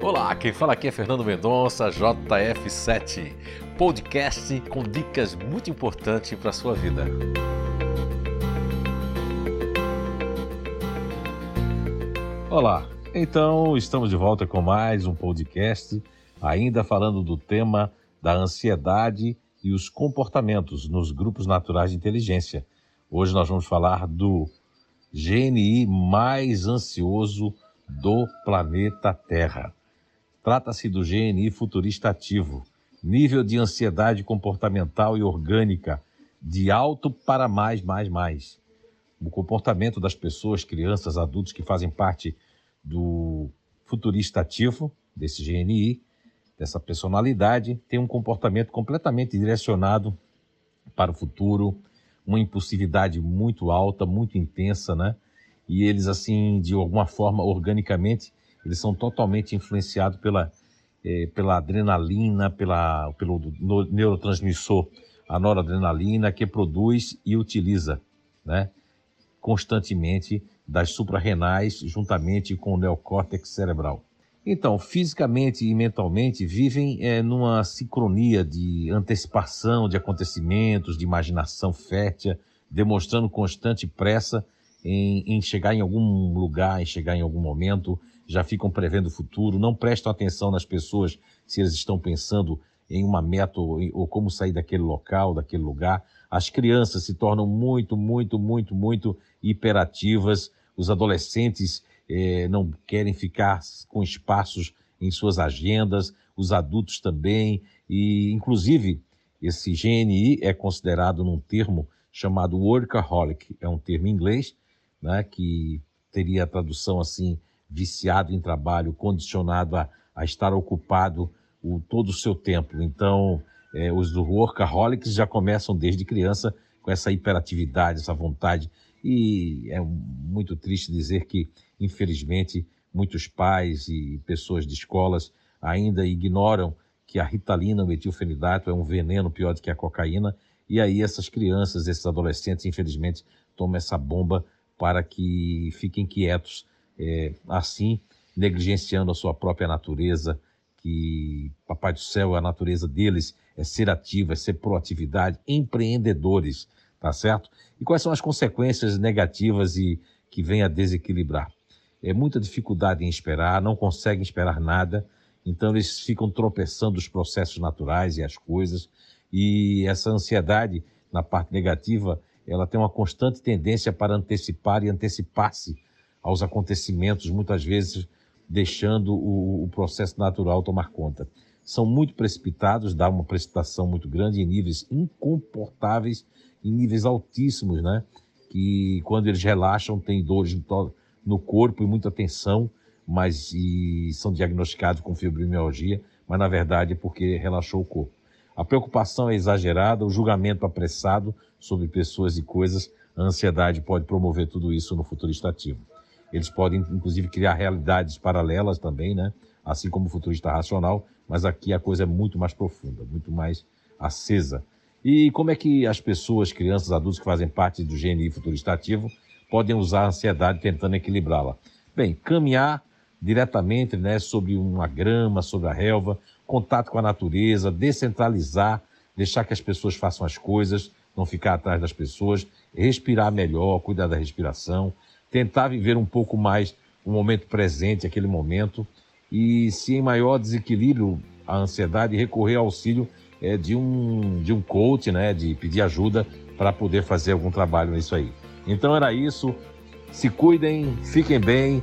Olá, quem fala aqui é Fernando Mendonça, JF7, podcast com dicas muito importantes para a sua vida. Olá, então estamos de volta com mais um podcast, ainda falando do tema da ansiedade e os comportamentos nos grupos naturais de inteligência. Hoje nós vamos falar do GNI mais ansioso do planeta Terra. Trata-se do GNI futurista ativo, nível de ansiedade comportamental e orgânica de alto para mais, mais, mais. O comportamento das pessoas, crianças, adultos que fazem parte do futurista ativo, desse GNI, dessa personalidade, tem um comportamento completamente direcionado para o futuro, uma impulsividade muito alta, muito intensa, né? E eles, assim, de alguma forma, organicamente, eles são totalmente influenciados pela, eh, pela adrenalina, pela, pelo neurotransmissor, a noradrenalina, que produz e utiliza né, constantemente das suprarrenais, juntamente com o neocórtex cerebral. Então, fisicamente e mentalmente vivem é, numa sincronia de antecipação de acontecimentos, de imaginação fértil, demonstrando constante pressa em, em, chegar em algum lugar, em chegar em algum momento, já ficam prevendo o futuro, não prestam atenção nas pessoas se eles estão pensando em uma meta ou, ou como sair daquele local, daquele lugar. As crianças se tornam muito, muito, muito, muito hiperativas. Os adolescentes eh, não querem ficar com espaços em suas agendas, os adultos também. E, inclusive, esse GNI é considerado num termo chamado workaholic, é um termo em inglês, né, que teria a tradução assim viciado em trabalho, condicionado a, a estar ocupado o, todo o seu tempo. Então, é, os do workaholics já começam desde criança com essa hiperatividade, essa vontade. E é muito triste dizer que, infelizmente, muitos pais e pessoas de escolas ainda ignoram que a ritalina, o metilfenidato, é um veneno pior do que a cocaína. E aí essas crianças, esses adolescentes, infelizmente, tomam essa bomba para que fiquem quietos é, assim negligenciando a sua própria natureza, que Papai do Céu, a natureza deles é ser ativa, é ser proatividade, empreendedores, tá certo? E quais são as consequências negativas e que vêm a desequilibrar? É muita dificuldade em esperar, não conseguem esperar nada, então eles ficam tropeçando os processos naturais e as coisas, e essa ansiedade na parte negativa, ela tem uma constante tendência para antecipar e antecipar-se aos acontecimentos, muitas vezes deixando o, o, processo natural tomar conta. São muito precipitados, dá uma precipitação muito grande em níveis incomportáveis, em níveis altíssimos, né? Que quando eles relaxam tem dores no corpo e muita tensão, mas são diagnosticados com fibromialgia, mas na verdade é porque relaxou o corpo. A preocupação é exagerada, o julgamento apressado sobre pessoas e coisas, a ansiedade pode promover tudo isso no futuro estativo. Eles podem, inclusive, criar realidades paralelas também, né? assim como o futurista racional, mas aqui a coisa é muito mais profunda, muito mais acesa. E como é que as pessoas, crianças, adultos que fazem parte do GNI futurista ativo podem usar a ansiedade tentando equilibrá-la? Bem, caminhar diretamente né, sobre uma grama, sobre a relva, contato com a natureza, descentralizar, deixar que as pessoas façam as coisas, não ficar atrás das pessoas, respirar melhor, cuidar da respiração, tentar viver um pouco mais o momento presente, aquele momento, e se em maior desequilíbrio a ansiedade, recorrer ao auxílio é, de, um, de um coach, né, de pedir ajuda para poder fazer algum trabalho nisso aí. Então era isso. Se cuidem, fiquem bem